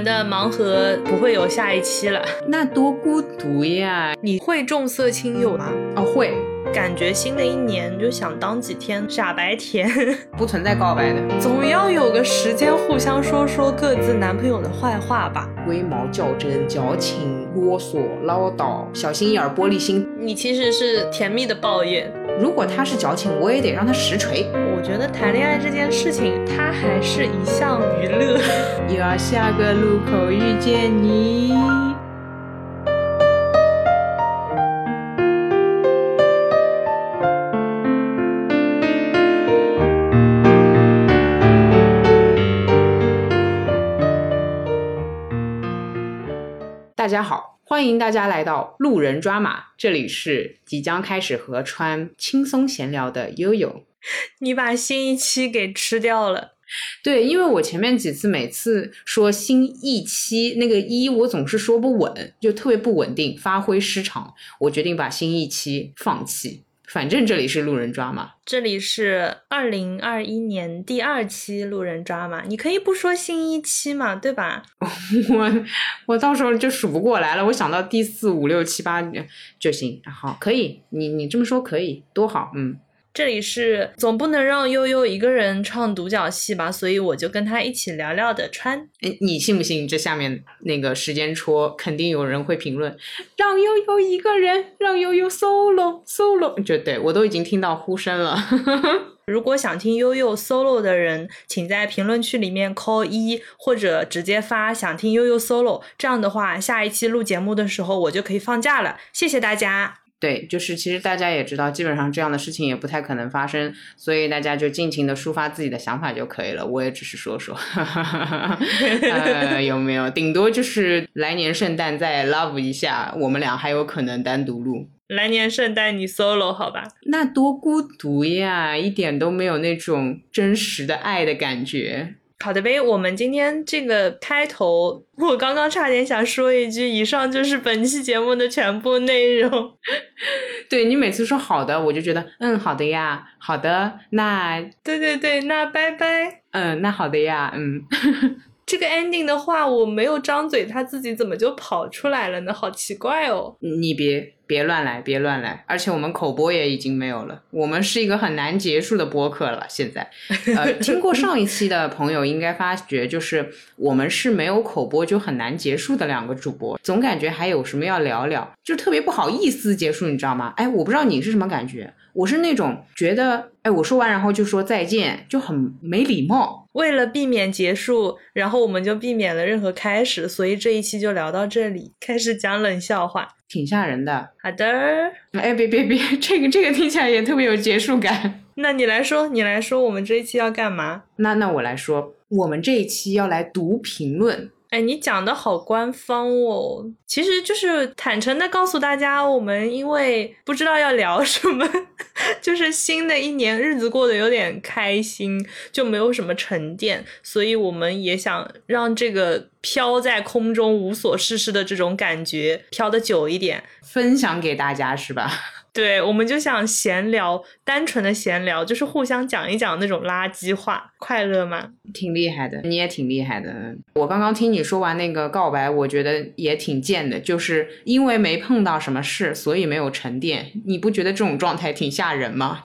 们的盲盒不会有下一期了。那多孤独呀！你会重色轻友吗？哦，会。感觉新的一年就想当几天傻白甜，不存在告白的，总要有个时间互相说说各自男朋友的坏话吧。龟毛较真、矫情、啰嗦、唠叨、小心眼、玻璃心。你其实是甜蜜的抱怨。如果他是矫情，我也得让他实锤。我觉得谈恋爱这件事情，它还是一项娱乐。又要下个路口遇见你。大家好，欢迎大家来到路人抓马，这里是即将开始和川轻松闲聊的悠悠。你把新一期给吃掉了，对，因为我前面几次每次说新一期那个一，我总是说不稳，就特别不稳定，发挥失常，我决定把新一期放弃。反正这里是路人抓嘛，这里是二零二一年第二期路人抓嘛，你可以不说新一期嘛，对吧？我我到时候就数不过来了，我想到第四五六七八就行，好，可以，你你这么说可以，多好，嗯。这里是总不能让悠悠一个人唱独角戏吧，所以我就跟他一起聊聊的川。哎，你信不信？这下面那个时间戳肯定有人会评论，让悠悠一个人，让悠悠 solo solo。就对我都已经听到呼声了。如果想听悠悠 solo 的人，请在评论区里面扣一，或者直接发想听悠悠 solo。这样的话，下一期录节目的时候我就可以放假了。谢谢大家。对，就是其实大家也知道，基本上这样的事情也不太可能发生，所以大家就尽情的抒发自己的想法就可以了。我也只是说说，呃，有没有？顶多就是来年圣诞再 love 一下，我们俩还有可能单独录。来年圣诞你 solo 好吧？那多孤独呀，一点都没有那种真实的爱的感觉。好的呗，我们今天这个开头，我刚刚差点想说一句，以上就是本期节目的全部内容。对你每次说好的，我就觉得嗯好的呀，好的，那对对对，那拜拜。嗯，那好的呀，嗯。这个 ending 的话，我没有张嘴，他自己怎么就跑出来了呢？好奇怪哦！你别别乱来，别乱来！而且我们口播也已经没有了，我们是一个很难结束的播客了。现在，呃，听过上一期的朋友应该发觉，就是我们是没有口播就很难结束的两个主播，总感觉还有什么要聊聊，就特别不好意思结束，你知道吗？哎，我不知道你是什么感觉。我是那种觉得，哎，我说完然后就说再见，就很没礼貌。为了避免结束，然后我们就避免了任何开始，所以这一期就聊到这里，开始讲冷笑话，挺吓人的。好的，哎，别别别，这个这个听起来也特别有结束感。那你来说，你来说，我们这一期要干嘛？那那我来说，我们这一期要来读评论。哎，你讲的好官方哦，其实就是坦诚的告诉大家，我们因为不知道要聊什么，就是新的一年日子过得有点开心，就没有什么沉淀，所以我们也想让这个飘在空中无所事事的这种感觉飘得久一点，分享给大家是吧？对，我们就想闲聊，单纯的闲聊，就是互相讲一讲那种垃圾话，快乐吗？挺厉害的，你也挺厉害的。我刚刚听你说完那个告白，我觉得也挺贱的，就是因为没碰到什么事，所以没有沉淀。你不觉得这种状态挺吓人吗？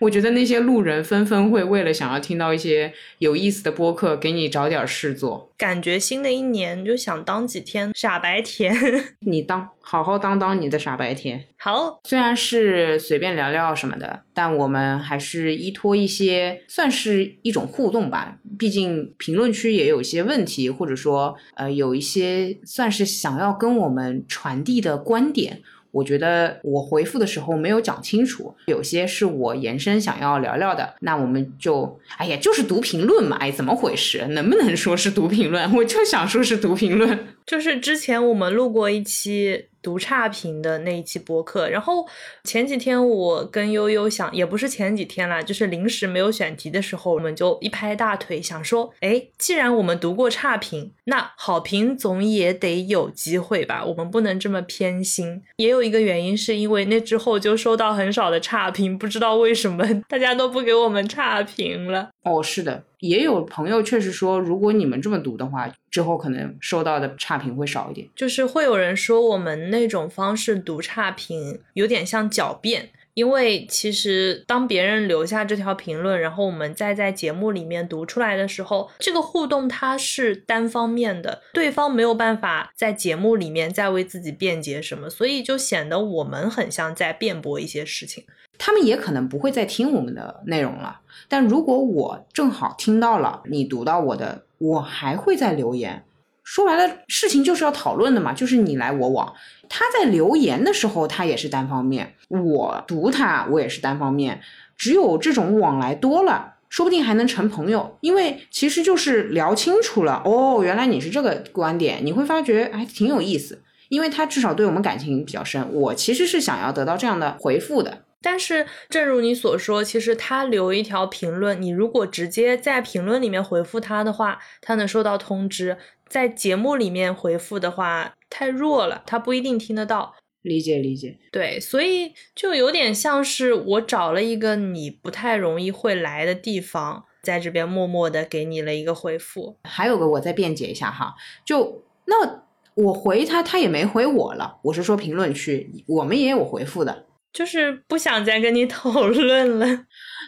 我觉得那些路人纷纷会为了想要听到一些有意思的播客，给你找点事做。感觉新的一年就想当几天傻白甜，你当好好当当你的傻白甜。好，虽然是随便聊聊什么的，但我们还是依托一些，算是一种互动吧。毕竟评论区也有一些问题，或者说呃有一些算是想要跟我们传递的观点。我觉得我回复的时候没有讲清楚，有些是我延伸想要聊聊的，那我们就，哎呀，就是读评论嘛，哎，怎么回事？能不能说是读评论？我就想说是读评论，就是之前我们录过一期。读差评的那一期播客，然后前几天我跟悠悠想，也不是前几天啦，就是临时没有选题的时候，我们就一拍大腿想说，哎，既然我们读过差评，那好评总也得有机会吧？我们不能这么偏心。也有一个原因是因为那之后就收到很少的差评，不知道为什么大家都不给我们差评了。哦，是的，也有朋友确实说，如果你们这么读的话，之后可能收到的差评会少一点。就是会有人说我们那种方式读差评有点像狡辩。因为其实当别人留下这条评论，然后我们再在节目里面读出来的时候，这个互动它是单方面的，对方没有办法在节目里面再为自己辩解什么，所以就显得我们很像在辩驳一些事情。他们也可能不会再听我们的内容了，但如果我正好听到了你读到我的，我还会再留言。说白了，事情就是要讨论的嘛，就是你来我往。他在留言的时候，他也是单方面；我读他，我也是单方面。只有这种往来多了，说不定还能成朋友。因为其实就是聊清楚了，哦，原来你是这个观点，你会发觉还挺有意思。因为他至少对我们感情比较深，我其实是想要得到这样的回复的。但是，正如你所说，其实他留一条评论，你如果直接在评论里面回复他的话，他能收到通知；在节目里面回复的话，太弱了，他不一定听得到。理解理解，对，所以就有点像是我找了一个你不太容易会来的地方，在这边默默的给你了一个回复。还有个，我再辩解一下哈，就那我回他，他也没回我了。我是说评论区，我们也有回复的。就是不想再跟你 讨论了，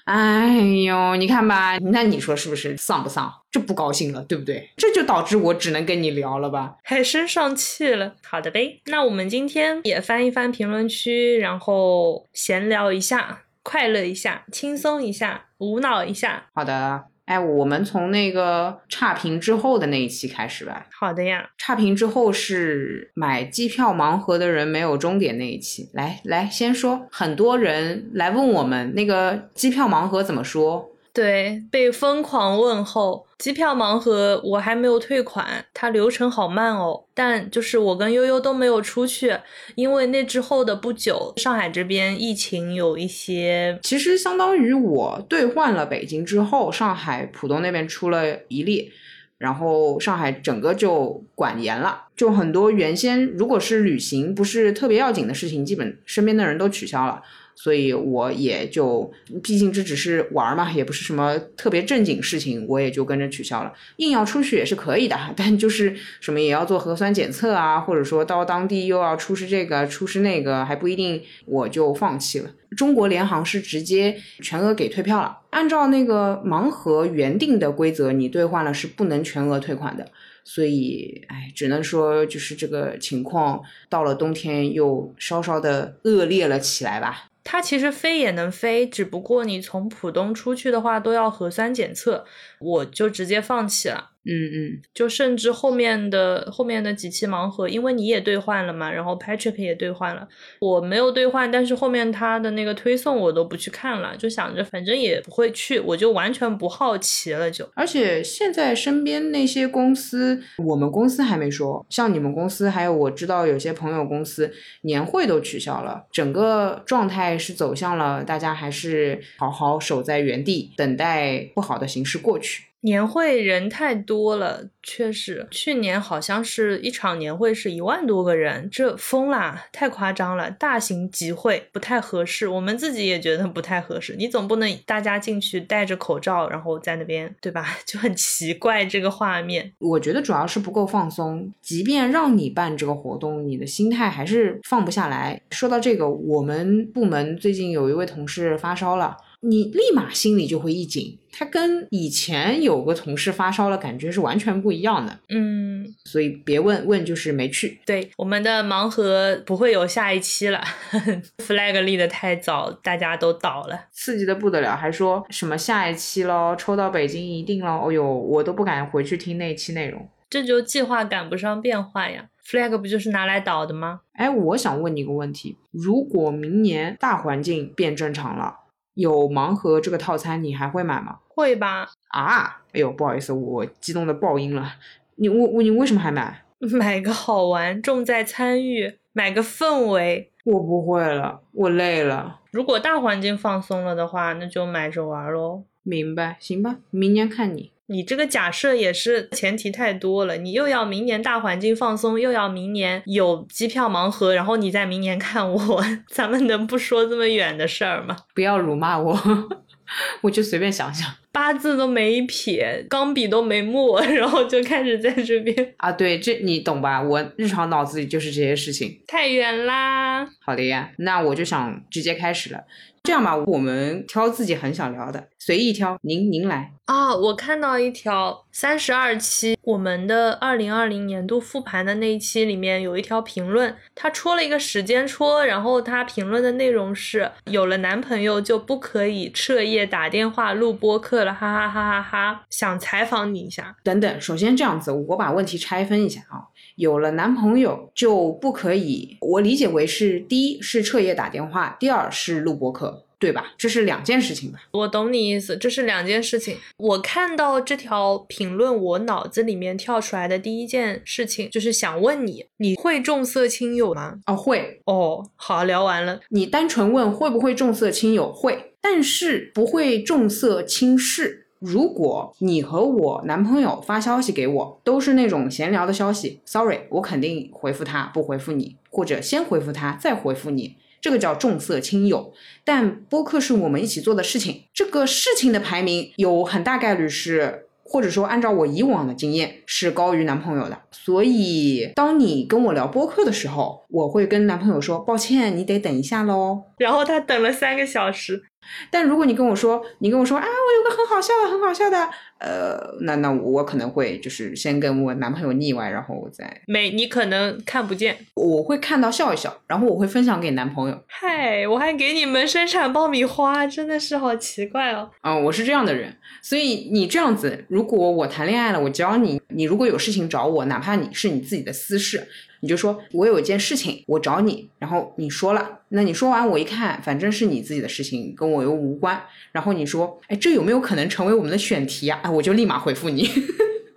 哎呦，你看吧，那你说是不是丧不丧？这不高兴了，对不对？这就导致我只能跟你聊了吧，还生上气了。好的呗，那我们今天也翻一翻评论区，然后闲聊一下，快乐一下，轻松一下，无脑一下。好的。哎，我们从那个差评之后的那一期开始吧。好的呀，差评之后是买机票盲盒的人没有终点那一期。来来，先说，很多人来问我们那个机票盲盒怎么说。对，被疯狂问候。机票盲盒我还没有退款，它流程好慢哦。但就是我跟悠悠都没有出去，因为那之后的不久，上海这边疫情有一些。其实相当于我兑换了北京之后，上海浦东那边出了一例，然后上海整个就管严了，就很多原先如果是旅行不是特别要紧的事情，基本身边的人都取消了。所以我也就，毕竟这只是玩嘛，也不是什么特别正经事情，我也就跟着取消了。硬要出去也是可以的，但就是什么也要做核酸检测啊，或者说到当地又要出示这个出示那个，还不一定，我就放弃了。中国联航是直接全额给退票了，按照那个盲盒原定的规则，你兑换了是不能全额退款的。所以，哎，只能说就是这个情况到了冬天又稍稍的恶劣了起来吧。它其实飞也能飞，只不过你从浦东出去的话都要核酸检测，我就直接放弃了。嗯嗯，就甚至后面的后面的几期盲盒，因为你也兑换了嘛，然后 Patrick 也兑换了，我没有兑换，但是后面他的那个推送我都不去看了，就想着反正也不会去，我就完全不好奇了。就而且现在身边那些公司，我们公司还没说，像你们公司，还有我知道有些朋友公司年会都取消了，整个状态是走向了大家还是好好守在原地，等待不好的形势过去。年会人太多了，确实，去年好像是一场年会是一万多个人，这疯啦，太夸张了，大型集会不太合适，我们自己也觉得不太合适。你总不能大家进去戴着口罩，然后在那边，对吧？就很奇怪这个画面。我觉得主要是不够放松，即便让你办这个活动，你的心态还是放不下来。说到这个，我们部门最近有一位同事发烧了。你立马心里就会一紧，他跟以前有个同事发烧了感觉是完全不一样的。嗯，所以别问问就是没去。对，我们的盲盒不会有下一期了，flag 立的太早，大家都倒了，刺激的不得了，还说什么下一期喽，抽到北京一定喽。哦呦，我都不敢回去听那期内容，这就计划赶不上变化呀。flag 不就是拿来倒的吗？哎，我想问你个问题，如果明年大环境变正常了？有盲盒这个套餐，你还会买吗？会吧。啊，哎呦，不好意思，我激动的爆音了。你我我你为什么还买？买个好玩，重在参与，买个氛围。我不会了，我累了。如果大环境放松了的话，那就买着玩喽。明白，行吧，明年看你。你这个假设也是前提太多了，你又要明年大环境放松，又要明年有机票盲盒，然后你在明年看我，咱们能不说这么远的事儿吗？不要辱骂我，我就随便想想。八字都没撇，钢笔都没墨，然后就开始在这边啊。对，这你懂吧？我日常脑子里就是这些事情。太远啦。好的呀，那我就想直接开始了。这样吧，我们挑自己很想聊的，随意挑。您您来啊！我看到一条三十二期我们的二零二零年度复盘的那一期里面有一条评论，他戳了一个时间戳，然后他评论的内容是：有了男朋友就不可以彻夜打电话录播客了，哈哈哈哈哈！想采访你一下。等等，首先这样子，我把问题拆分一下啊。有了男朋友就不可以，我理解为是第一是彻夜打电话，第二是录播课，对吧？这是两件事情吧？我懂你意思，这是两件事情。我看到这条评论，我脑子里面跳出来的第一件事情就是想问你，你会重色轻友吗？哦，会。哦，好，聊完了。你单纯问会不会重色轻友，会，但是不会重色轻视。如果你和我男朋友发消息给我，都是那种闲聊的消息，sorry，我肯定回复他，不回复你，或者先回复他再回复你，这个叫重色轻友。但播客是我们一起做的事情，这个事情的排名有很大概率是，或者说按照我以往的经验是高于男朋友的。所以当你跟我聊播客的时候，我会跟男朋友说，抱歉，你得等一下喽。然后他等了三个小时。但如果你跟我说，你跟我说啊，我有个很好笑的，很好笑的，呃，那那我可能会就是先跟我男朋友腻歪，然后我再没你可能看不见，我会看到笑一笑，然后我会分享给男朋友。嗨，我还给你们生产爆米花，真的是好奇怪哦。嗯，我是这样的人，所以你这样子，如果我谈恋爱了，我教你，你如果有事情找我，哪怕你是你自己的私事。你就说，我有一件事情，我找你，然后你说了，那你说完，我一看，反正是你自己的事情，跟我又无关。然后你说，哎，这有没有可能成为我们的选题啊？哎，我就立马回复你。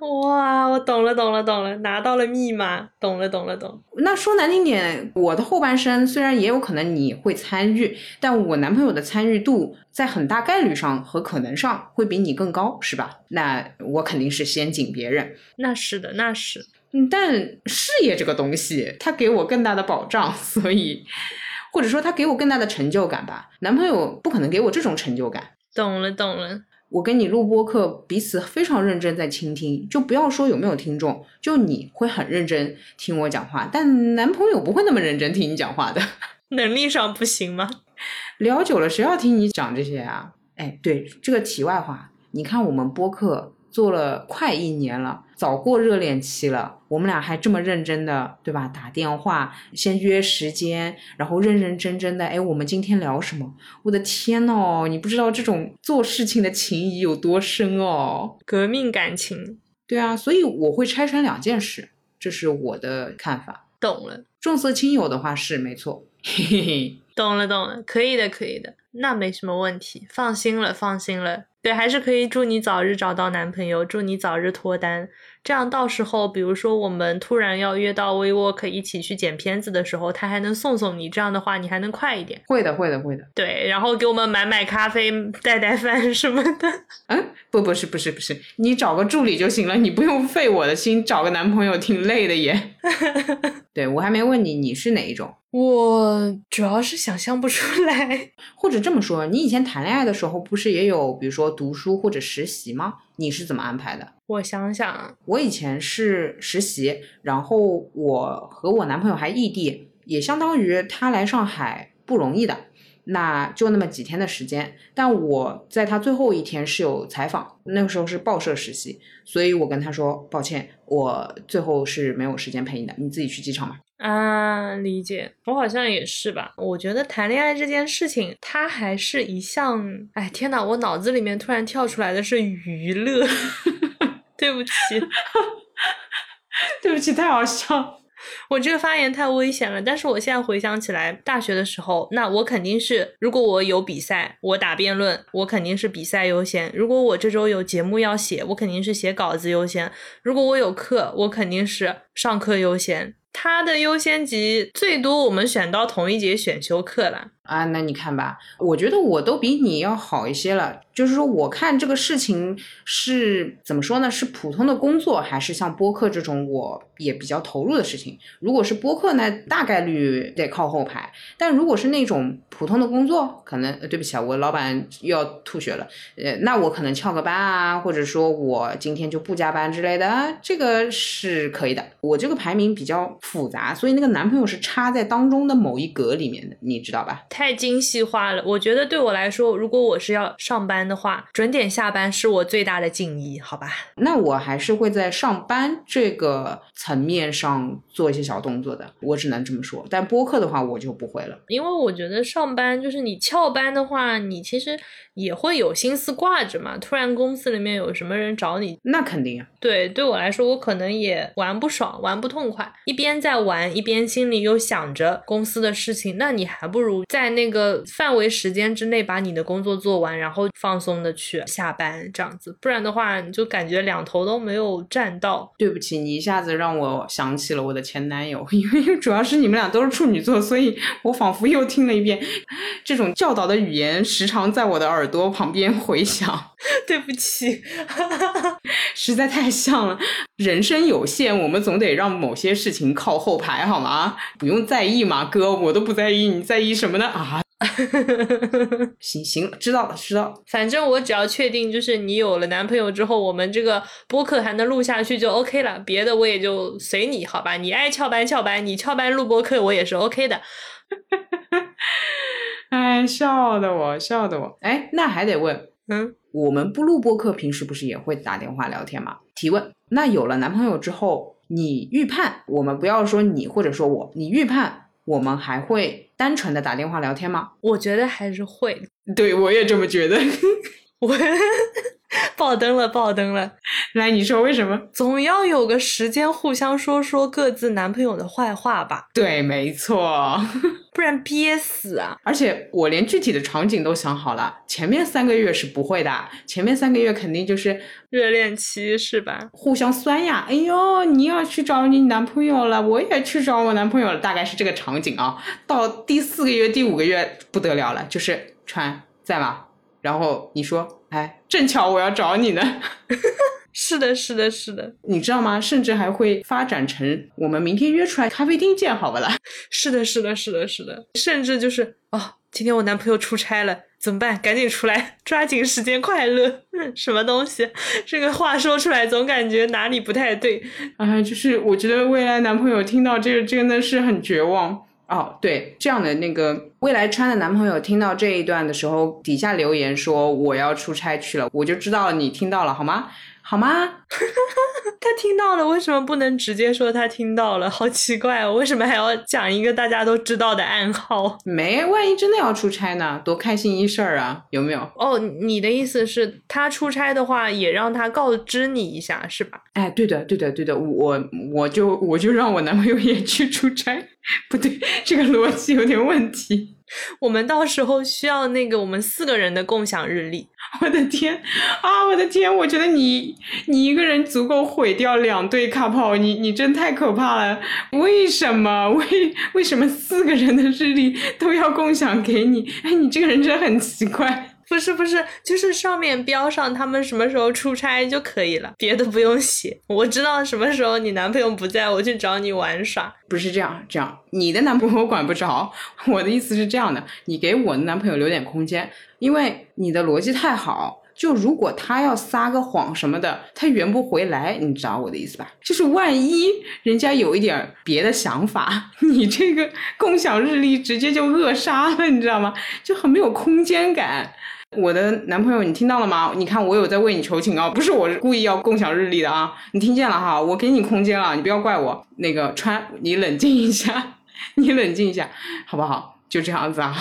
哇，我懂了，懂了，懂了，拿到了密码，懂了，懂了，懂。那说难听点，我的后半生虽然也有可能你会参与，但我男朋友的参与度在很大概率上和可能上会比你更高，是吧？那我肯定是先紧别人。那是的，那是。嗯，但事业这个东西，它给我更大的保障，所以或者说它给我更大的成就感吧。男朋友不可能给我这种成就感。懂了，懂了。我跟你录播课，彼此非常认真在倾听，就不要说有没有听众，就你会很认真听我讲话，但男朋友不会那么认真听你讲话的。能力上不行吗？聊久了，谁要听你讲这些啊？哎，对，这个题外话，你看我们播客。做了快一年了，早过热恋期了。我们俩还这么认真的，对吧？打电话，先约时间，然后认认真真的。哎，我们今天聊什么？我的天哦，你不知道这种做事情的情谊有多深哦，革命感情。对啊，所以我会拆成两件事，这是我的看法。懂了，重色轻友的话是没错。嘿嘿嘿，懂了懂了，可以的可以的，那没什么问题，放心了放心了。对，还是可以祝你早日找到男朋友，祝你早日脱单。这样到时候，比如说我们突然要约到 WeWork 一起去剪片子的时候，他还能送送你。这样的话，你还能快一点。会的，会的，会的。对，然后给我们买买咖啡、带带饭什么的。嗯，不，不是，不是，不是，你找个助理就行了，你不用费我的心。找个男朋友挺累的耶。对我还没问你，你是哪一种？我主要是想象不出来，或者这么说，你以前谈恋爱的时候不是也有，比如说读书或者实习吗？你是怎么安排的？我想想，我以前是实习，然后我和我男朋友还异地，也相当于他来上海不容易的，那就那么几天的时间。但我在他最后一天是有采访，那个时候是报社实习，所以我跟他说抱歉，我最后是没有时间陪你的，你自己去机场吧。啊，理解，我好像也是吧。我觉得谈恋爱这件事情，它还是一项……哎，天呐，我脑子里面突然跳出来的是娱乐。对不起，对不起，太好笑。我这个发言太危险了。但是我现在回想起来，大学的时候，那我肯定是，如果我有比赛，我打辩论，我肯定是比赛优先；如果我这周有节目要写，我肯定是写稿子优先；如果我有课，我肯定是上课优先。他的优先级最多，我们选到同一节选修课了啊！那你看吧，我觉得我都比你要好一些了。就是说，我看这个事情是怎么说呢？是普通的工作，还是像播客这种我也比较投入的事情。如果是播客那，大概率得靠后排。但如果是那种普通的工作，可能对不起啊，我老板又要吐血了。呃，那我可能翘个班啊，或者说我今天就不加班之类的，这个是可以的。我这个排名比较复杂，所以那个男朋友是插在当中的某一格里面的，你知道吧？太精细化了。我觉得对我来说，如果我是要上班的话，准点下班是我最大的敬意，好吧？那我还是会在上班这个层面上做一些小动作的，我只能这么说。但播客的话，我就不会了，因为我觉得上班就是你翘班的话，你其实也会有心思挂着嘛。突然公司里面有什么人找你，那肯定啊。对，对我来说，我可能也玩不爽，玩不痛快，一边在玩，一边心里又想着公司的事情。那你还不如在那个范围时间之内把你的工作做完，然后放松的去下班，这样子。不然的话，你就感觉两头都没有占到。对不起，你一下子让我想起了我的前男友，因为主要是你们俩都是处女座，所以我仿佛又听了一遍这种教导的语言，时常在我的耳朵旁边回响。对不起，实在太像了。人生有限，我们总得让某些事情靠后排，好吗？不用在意嘛，哥，我都不在意，你在意什么呢？啊？行行，知道了，知道了。反正我只要确定，就是你有了男朋友之后，我们这个播客还能录下去就 OK 了。别的我也就随你，好吧？你爱翘班翘班，你翘班录播客我也是 OK 的。哎，笑的我，笑的我。哎，那还得问，嗯，我们不录播客，平时不是也会打电话聊天吗？提问。那有了男朋友之后，你预判，我们不要说你或者说我，你预判我们还会单纯的打电话聊天吗？我觉得还是会。对，我也这么觉得。我 爆灯了，爆灯了！来，你说为什么？总要有个时间互相说说各自男朋友的坏话吧？对，没错，不然憋死啊！而且我连具体的场景都想好了，前面三个月是不会的，前面三个月肯定就是热恋期，是吧？互相酸呀！哎呦，你要去找你男朋友了，我也去找我男朋友了，大概是这个场景啊。到第四个月、第五个月不得了了，就是川在吗？然后你说，哎，正巧我要找你呢。是的，是的，是的，你知道吗？甚至还会发展成我们明天约出来咖啡厅见，好不啦？是的，是的，是的，是的，甚至就是哦，今天我男朋友出差了，怎么办？赶紧出来，抓紧时间快乐。什么东西？这个话说出来，总感觉哪里不太对。啊，就是我觉得未来男朋友听到这个真的是很绝望。哦，对，这样的那个未来川的男朋友听到这一段的时候，底下留言说我要出差去了，我就知道你听到了，好吗？好吗？他听到了，为什么不能直接说他听到了？好奇怪哦，为什么还要讲一个大家都知道的暗号？没，万一真的要出差呢？多开心一事儿啊，有没有？哦，你的意思是，他出差的话，也让他告知你一下，是吧？哎，对的，对的，对的，我我就我就让我男朋友也去出差，不对，这个逻辑有点问题。我们到时候需要那个我们四个人的共享日历。我的天啊！我的天！我觉得你你一个人足够毁掉两对卡炮，你你真太可怕了！为什么？为为什么四个人的日历都要共享给你？哎，你这个人真的很奇怪。不是不是，就是上面标上他们什么时候出差就可以了，别的不用写。我知道什么时候你男朋友不在，我去找你玩耍。不是这样，这样你的男朋友我管不着。我的意思是这样的，你给我的男朋友留点空间，因为你的逻辑太好。就如果他要撒个谎什么的，他圆不回来，你知道我的意思吧？就是万一人家有一点别的想法，你这个共享日历直接就扼杀了，你知道吗？就很没有空间感。我的男朋友，你听到了吗？你看我有在为你求情啊，不是我故意要共享日历的啊，你听见了哈？我给你空间了，你不要怪我。那个川，你冷静一下，你冷静一下，好不好？就这样子啊。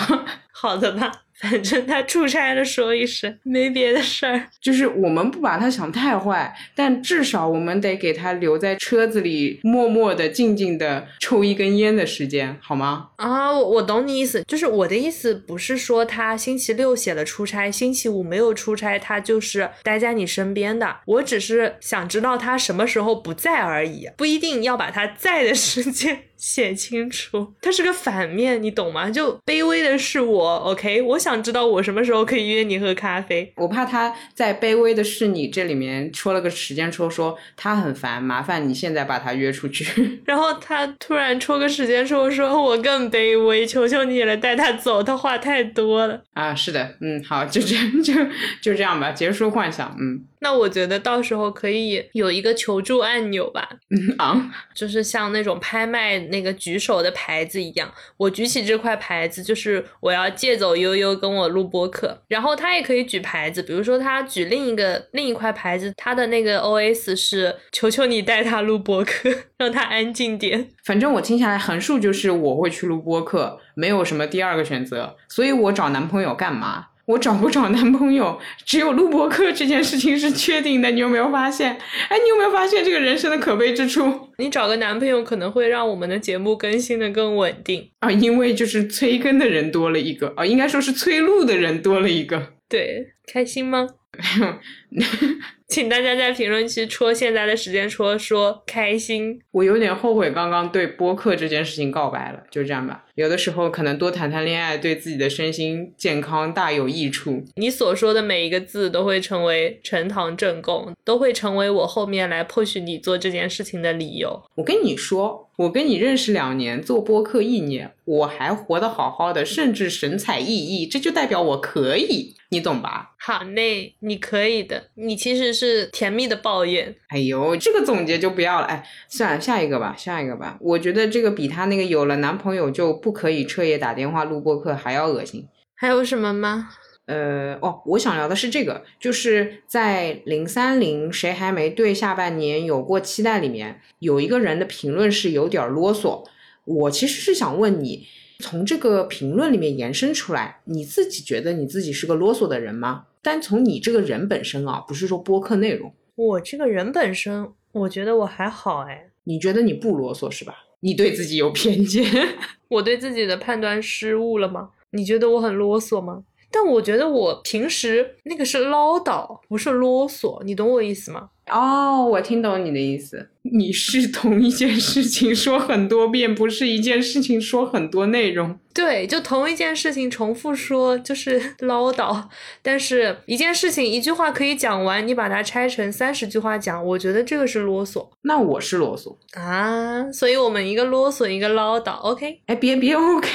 好的吧。反正他出差了，说一声，没别的事儿。就是我们不把他想太坏，但至少我们得给他留在车子里，默默的、静静的抽一根烟的时间，好吗？啊，我我懂你意思，就是我的意思不是说他星期六写了出差，星期五没有出差，他就是待在你身边的。我只是想知道他什么时候不在而已，不一定要把他在的时间写清楚。他是个反面，你懂吗？就卑微的是我，OK，我想。知道我什么时候可以约你喝咖啡。我怕他在卑微的是你这里面戳了个时间戳，说他很烦，麻烦你现在把他约出去。然后他突然戳个时间戳，说我更卑微，求求你了，带他走，他话太多了。啊，是的，嗯，好，就这样，就就这样吧，结束幻想，嗯。那我觉得到时候可以有一个求助按钮吧，嗯啊，就是像那种拍卖那个举手的牌子一样，我举起这块牌子，就是我要借走悠悠跟我录播客，然后他也可以举牌子，比如说他举另一个另一块牌子，他的那个 O S 是求求你带他录播客，让他安静点。反正我听下来横竖就是我会去录播客，没有什么第二个选择，所以我找男朋友干嘛？我找不找男朋友，只有录播课这件事情是确定的。你有没有发现？哎，你有没有发现这个人生的可悲之处？你找个男朋友可能会让我们的节目更新的更稳定啊，因为就是催更的人多了一个啊，应该说是催录的人多了一个。对，开心吗？请大家在评论区戳现在的时间戳说开心。我有点后悔刚刚对播客这件事情告白了，就这样吧。有的时候可能多谈谈恋爱，对自己的身心健康大有益处。你所说的每一个字都会成为呈堂证供，都会成为我后面来迫许你做这件事情的理由。我跟你说，我跟你认识两年，做播客一年，我还活得好好的，甚至神采奕奕，这就代表我可以，你懂吧？好嘞，你可以的。你其实是甜蜜的抱怨。哎呦，这个总结就不要了。哎，算了，下一个吧，下一个吧。我觉得这个比他那个有了男朋友就不可以彻夜打电话录播客还要恶心。还有什么吗？呃，哦，我想聊的是这个，就是在零三零谁还没对下半年有过期待里面，有一个人的评论是有点啰嗦。我其实是想问你，从这个评论里面延伸出来，你自己觉得你自己是个啰嗦的人吗？单从你这个人本身啊，不是说播客内容。我这个人本身，我觉得我还好哎。你觉得你不啰嗦是吧？你对自己有偏见？我对自己的判断失误了吗？你觉得我很啰嗦吗？但我觉得我平时那个是唠叨，不是啰嗦，你懂我意思吗？哦，我听懂你的意思。你是同一件事情说很多遍，不是一件事情说很多内容。对，就同一件事情重复说就是 唠叨，但是一件事情一句话可以讲完，你把它拆成三十句话讲，我觉得这个是啰嗦。那我是啰嗦啊，所以我们一个啰嗦，一个唠叨。OK，哎，别别 OK，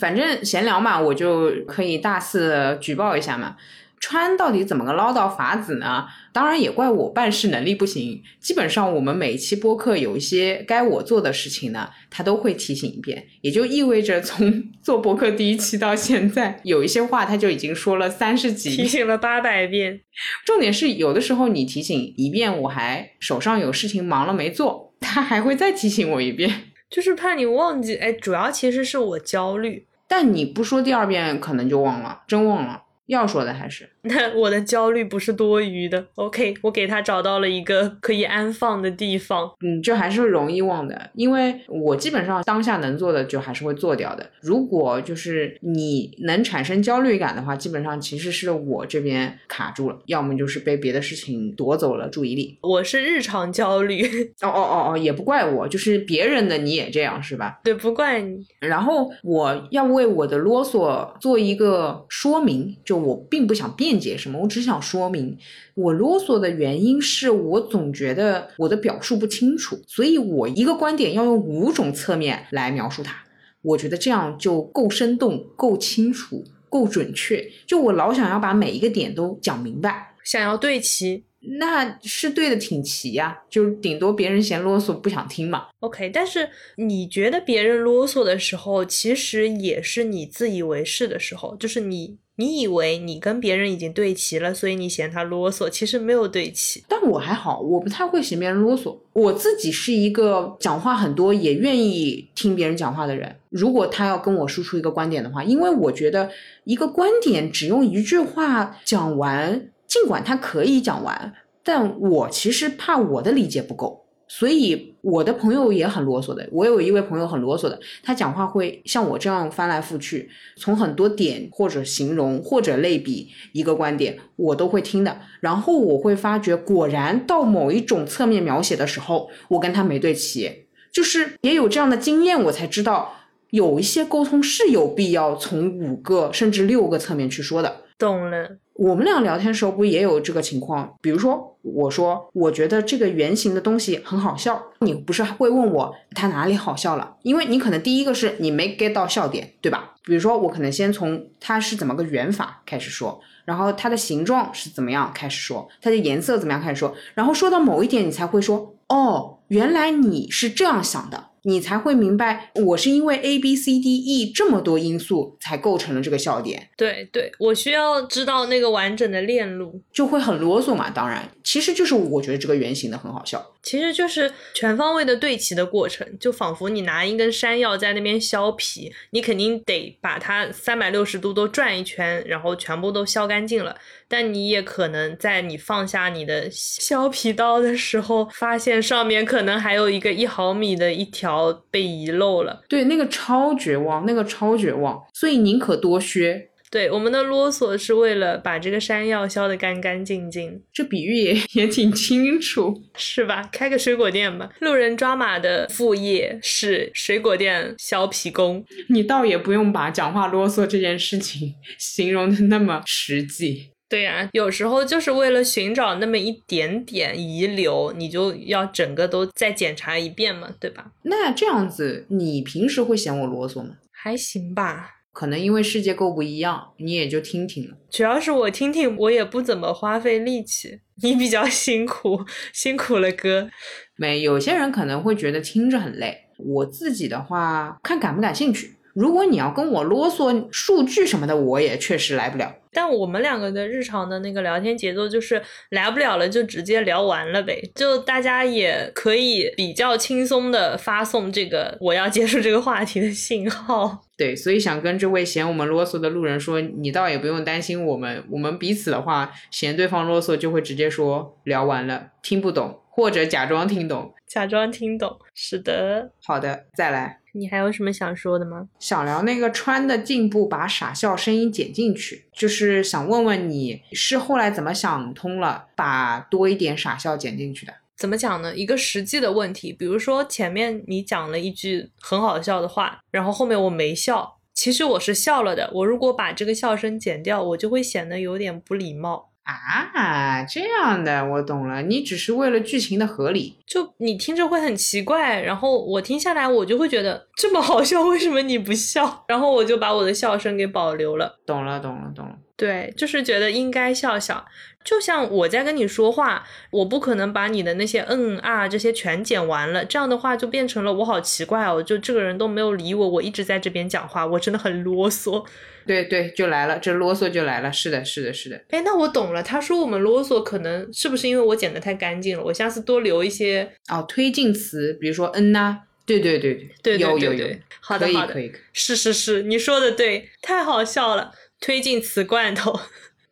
反正闲聊嘛，我就可以大肆举报一下嘛。川到底怎么个唠叨法子呢？当然也怪我办事能力不行。基本上我们每一期播客有一些该我做的事情呢，他都会提醒一遍，也就意味着从 做播客第一期到现在，有一些话他就已经说了三十几，提醒了八百遍。重点是有的时候你提醒一遍，我还手上有事情忙了没做，他还会再提醒我一遍，就是怕你忘记。哎，主要其实是我焦虑，但你不说第二遍，可能就忘了，真忘了。要说的还是那我的焦虑不是多余的。OK，我给他找到了一个可以安放的地方。嗯，就还是容易忘的，因为我基本上当下能做的就还是会做掉的。如果就是你能产生焦虑感的话，基本上其实是我这边卡住了，要么就是被别的事情夺走了注意力。我是日常焦虑。哦哦哦哦，也不怪我，就是别人的你也这样是吧？对，不怪你。然后我要为我的啰嗦做一个说明，就。我并不想辩解什么，我只想说明，我啰嗦的原因是我总觉得我的表述不清楚，所以我一个观点要用五种侧面来描述它，我觉得这样就够生动、够清楚、够准确。就我老想要把每一个点都讲明白，想要对齐。那是对的挺齐呀，就顶多别人嫌啰嗦不想听嘛。OK，但是你觉得别人啰嗦的时候，其实也是你自以为是的时候，就是你你以为你跟别人已经对齐了，所以你嫌他啰嗦，其实没有对齐。但我还好，我不太会嫌别人啰嗦，我自己是一个讲话很多也愿意听别人讲话的人。如果他要跟我输出一个观点的话，因为我觉得一个观点只用一句话讲完。尽管他可以讲完，但我其实怕我的理解不够，所以我的朋友也很啰嗦的。我有一位朋友很啰嗦的，他讲话会像我这样翻来覆去，从很多点或者形容或者类比一个观点，我都会听的。然后我会发觉，果然到某一种侧面描写的时候，我跟他没对齐，就是也有这样的经验，我才知道。有一些沟通是有必要从五个甚至六个侧面去说的。懂了。我们俩聊天的时候不也有这个情况？比如说，我说我觉得这个圆形的东西很好笑，你不是会问我它哪里好笑了？因为你可能第一个是你没 get 到笑点，对吧？比如说，我可能先从它是怎么个圆法开始说，然后它的形状是怎么样开始说，它的颜色怎么样开始说，然后说到某一点，你才会说哦，原来你是这样想的。你才会明白，我是因为 A B C D E 这么多因素才构成了这个笑点。对对，我需要知道那个完整的链路，就会很啰嗦嘛。当然，其实就是我觉得这个原型的很好笑。其实就是全方位的对齐的过程，就仿佛你拿一根山药在那边削皮，你肯定得把它三百六十度都转一圈，然后全部都削干净了。但你也可能在你放下你的削皮刀的时候，发现上面可能还有一个一毫米的一条被遗漏了。对，那个超绝望，那个超绝望，所以宁可多削。对，我们的啰嗦是为了把这个山药削得干干净净。这比喻也也挺清楚，是吧？开个水果店吧。路人抓马的副业是水果店削皮工。你倒也不用把讲话啰嗦这件事情 形容的那么实际。对呀，有时候就是为了寻找那么一点点遗留，你就要整个都再检查一遍嘛，对吧？那这样子，你平时会嫌我啰嗦吗？还行吧。可能因为世界够不一样，你也就听听了。主要是我听听，我也不怎么花费力气。你比较辛苦，辛苦了哥。没，有些人可能会觉得听着很累。我自己的话，看感不感兴趣。如果你要跟我啰嗦数据什么的，我也确实来不了。但我们两个的日常的那个聊天节奏就是来不了了就直接聊完了呗，就大家也可以比较轻松的发送这个我要结束这个话题的信号。对，所以想跟这位嫌我们啰嗦的路人说，你倒也不用担心我们，我们彼此的话嫌对方啰嗦就会直接说聊完了，听不懂或者假装听懂，假装听懂。是的，好的，再来。你还有什么想说的吗？想聊那个川的进步，把傻笑声音剪进去，就是想问问你是后来怎么想通了，把多一点傻笑剪进去的？怎么讲呢？一个实际的问题，比如说前面你讲了一句很好笑的话，然后后面我没笑，其实我是笑了的。我如果把这个笑声剪掉，我就会显得有点不礼貌。啊，这样的我懂了，你只是为了剧情的合理，就你听着会很奇怪，然后我听下来我就会觉得这么好笑，为什么你不笑？然后我就把我的笑声给保留了。懂了，懂了，懂了。对，就是觉得应该笑笑。就像我在跟你说话，我不可能把你的那些嗯啊这些全剪完了，这样的话就变成了我好奇怪哦，就这个人都没有理我，我一直在这边讲话，我真的很啰嗦。对对，就来了，这啰嗦就来了。是的，是的，是的。哎，那我懂了。他说我们啰嗦，可能是不是因为我剪的太干净了？我下次多留一些哦推进词，比如说嗯呐。对对对对，有有有。好的好的，可以可以。是是是，你说的对，太好笑了。推进瓷罐头。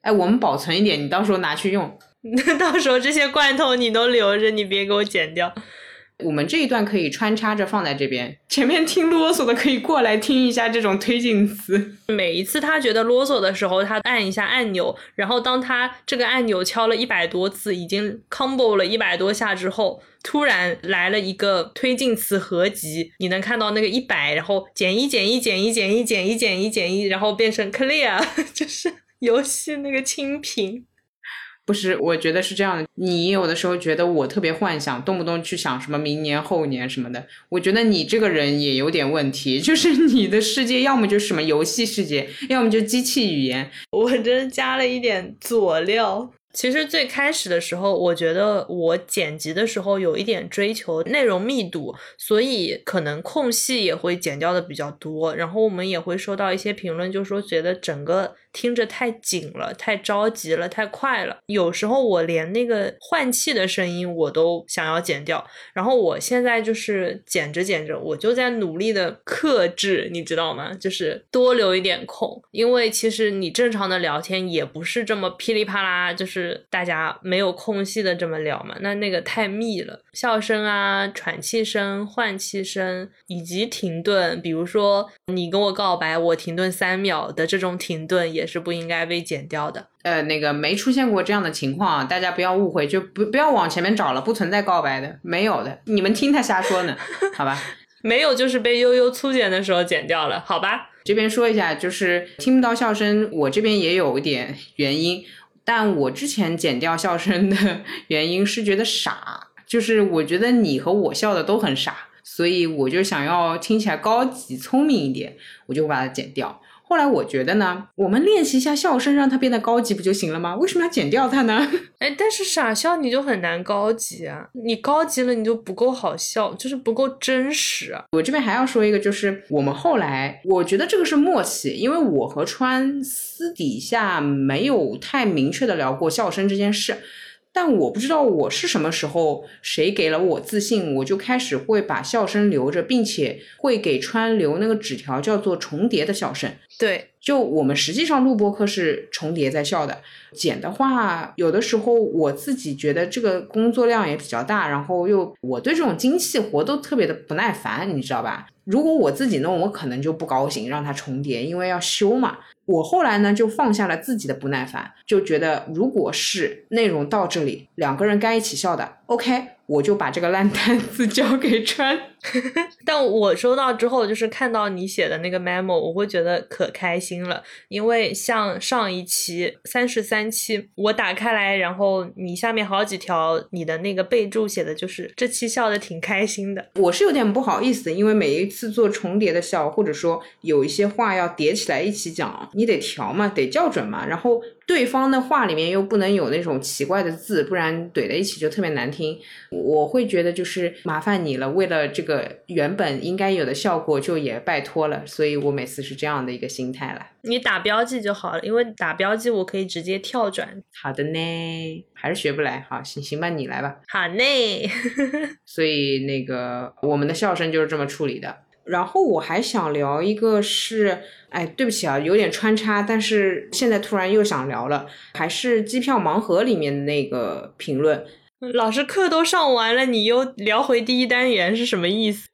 哎，我们保存一点，你到时候拿去用。那 到时候这些罐头你都留着，你别给我剪掉。我们这一段可以穿插着放在这边，前面听啰嗦的可以过来听一下这种推进词。每一次他觉得啰嗦的时候，他按一下按钮，然后当他这个按钮敲了一百多次，已经 combo 了一百多下之后，突然来了一个推进词合集，你能看到那个一百，然后减一减一减一减一减一减一减一，然后变成 clear，就是游戏那个清屏。不是，我觉得是这样的。你有的时候觉得我特别幻想，动不动去想什么明年后年什么的。我觉得你这个人也有点问题，就是你的世界要么就是什么游戏世界，要么就机器语言。我真加了一点佐料。其实最开始的时候，我觉得我剪辑的时候有一点追求内容密度，所以可能空隙也会剪掉的比较多。然后我们也会收到一些评论，就说觉得整个听着太紧了，太着急了，太快了。有时候我连那个换气的声音我都想要剪掉。然后我现在就是剪着剪着，我就在努力的克制，你知道吗？就是多留一点空，因为其实你正常的聊天也不是这么噼里啪啦，就是。大家没有空隙的这么聊嘛？那那个太密了，笑声啊、喘气声、换气声以及停顿，比如说你跟我告白，我停顿三秒的这种停顿也是不应该被剪掉的。呃，那个没出现过这样的情况，大家不要误会，就不不要往前面找了，不存在告白的，没有的，你们听他瞎说呢，好吧？没有就是被悠悠粗剪的时候剪掉了，好吧？这边说一下，就是听不到笑声，我这边也有一点原因，但我之前剪掉笑声的 原因是觉得傻，就是我觉得你和我笑的都很傻，所以我就想要听起来高级聪明一点，我就把它剪掉。后来我觉得呢，我们练习一下笑声，让它变得高级不就行了吗？为什么要剪掉它呢？哎，但是傻笑你就很难高级啊，你高级了你就不够好笑，就是不够真实。我这边还要说一个，就是我们后来，我觉得这个是默契，因为我和川私底下没有太明确的聊过笑声这件事。但我不知道我是什么时候谁给了我自信，我就开始会把笑声留着，并且会给川留那个纸条，叫做重叠的笑声。对，就我们实际上录播课是重叠在笑的，剪的话，有的时候我自己觉得这个工作量也比较大，然后又我对这种精细活都特别的不耐烦，你知道吧？如果我自己弄，我可能就不高兴让它重叠，因为要修嘛。我后来呢就放下了自己的不耐烦，就觉得如果是内容到这里，两个人该一起笑的，OK。我就把这个烂 摊子交给川，但我收到之后，就是看到你写的那个 memo，我会觉得可开心了。因为像上一期三十三期，我打开来，然后你下面好几条，你的那个备注写的就是这期笑的挺开心的。我是有点不好意思，因为每一次做重叠的笑，或者说有一些话要叠起来一起讲，你得调嘛，得校准嘛，然后。对方的话里面又不能有那种奇怪的字，不然怼在一起就特别难听。我会觉得就是麻烦你了，为了这个原本应该有的效果，就也拜托了。所以我每次是这样的一个心态了。你打标记就好了，因为打标记我可以直接跳转。好的呢，还是学不来。好，行行吧，你来吧。好呢。所以那个我们的笑声就是这么处理的。然后我还想聊一个，是，哎，对不起啊，有点穿插，但是现在突然又想聊了，还是机票盲盒里面的那个评论。老师课都上完了，你又聊回第一单元是什么意思？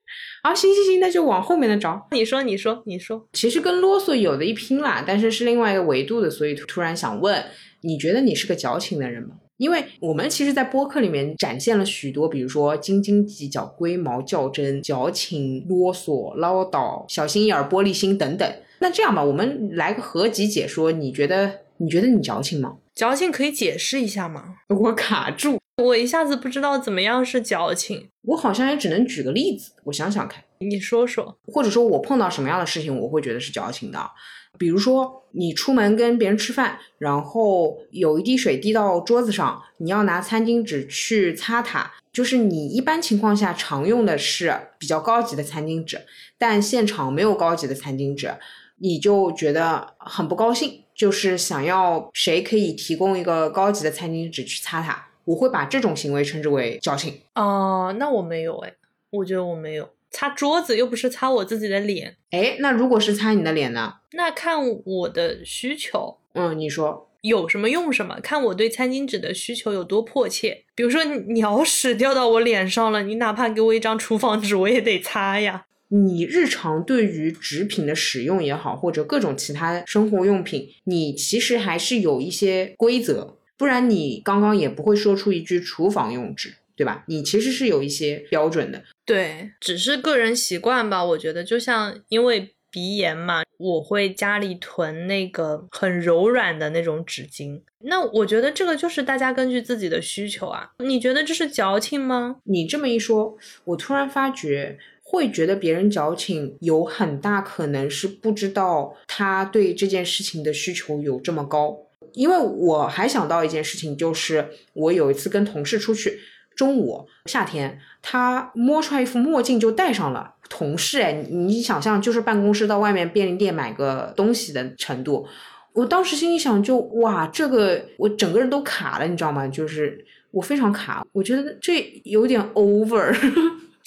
啊，行行行，那就往后面的找。你说，你说，你说，其实跟啰嗦有的一拼啦，但是是另外一个维度的，所以突然想问，你觉得你是个矫情的人吗？因为我们其实，在播客里面展现了许多，比如说斤斤计较、龟毛较真、矫情、啰嗦、唠叨、小心眼、玻璃心等等。那这样吧，我们来个合集解说。你觉得？你觉得你矫情吗？矫情可以解释一下吗？我卡住，我一下子不知道怎么样是矫情。我好像也只能举个例子，我想想看。你说说，或者说我碰到什么样的事情，我会觉得是矫情的。比如说，你出门跟别人吃饭，然后有一滴水滴到桌子上，你要拿餐巾纸去擦它。就是你一般情况下常用的是比较高级的餐巾纸，但现场没有高级的餐巾纸，你就觉得很不高兴，就是想要谁可以提供一个高级的餐巾纸去擦它。我会把这种行为称之为矫情。哦，那我没有哎，我觉得我没有。擦桌子又不是擦我自己的脸，哎，那如果是擦你的脸呢？那看我的需求。嗯，你说有什么用什么？看我对餐巾纸的需求有多迫切。比如说鸟屎掉到我脸上了，你哪怕给我一张厨房纸，我也得擦呀。你日常对于纸品的使用也好，或者各种其他生活用品，你其实还是有一些规则，不然你刚刚也不会说出一句厨房用纸。对吧？你其实是有一些标准的，对，只是个人习惯吧。我觉得，就像因为鼻炎嘛，我会家里囤那个很柔软的那种纸巾。那我觉得这个就是大家根据自己的需求啊。你觉得这是矫情吗？你这么一说，我突然发觉，会觉得别人矫情，有很大可能是不知道他对这件事情的需求有这么高。因为我还想到一件事情，就是我有一次跟同事出去。中午夏天，他摸出来一副墨镜就戴上了。同事哎，你想象就是办公室到外面便利店买个东西的程度。我当时心里想，就哇，这个我整个人都卡了，你知道吗？就是我非常卡，我觉得这有点 over。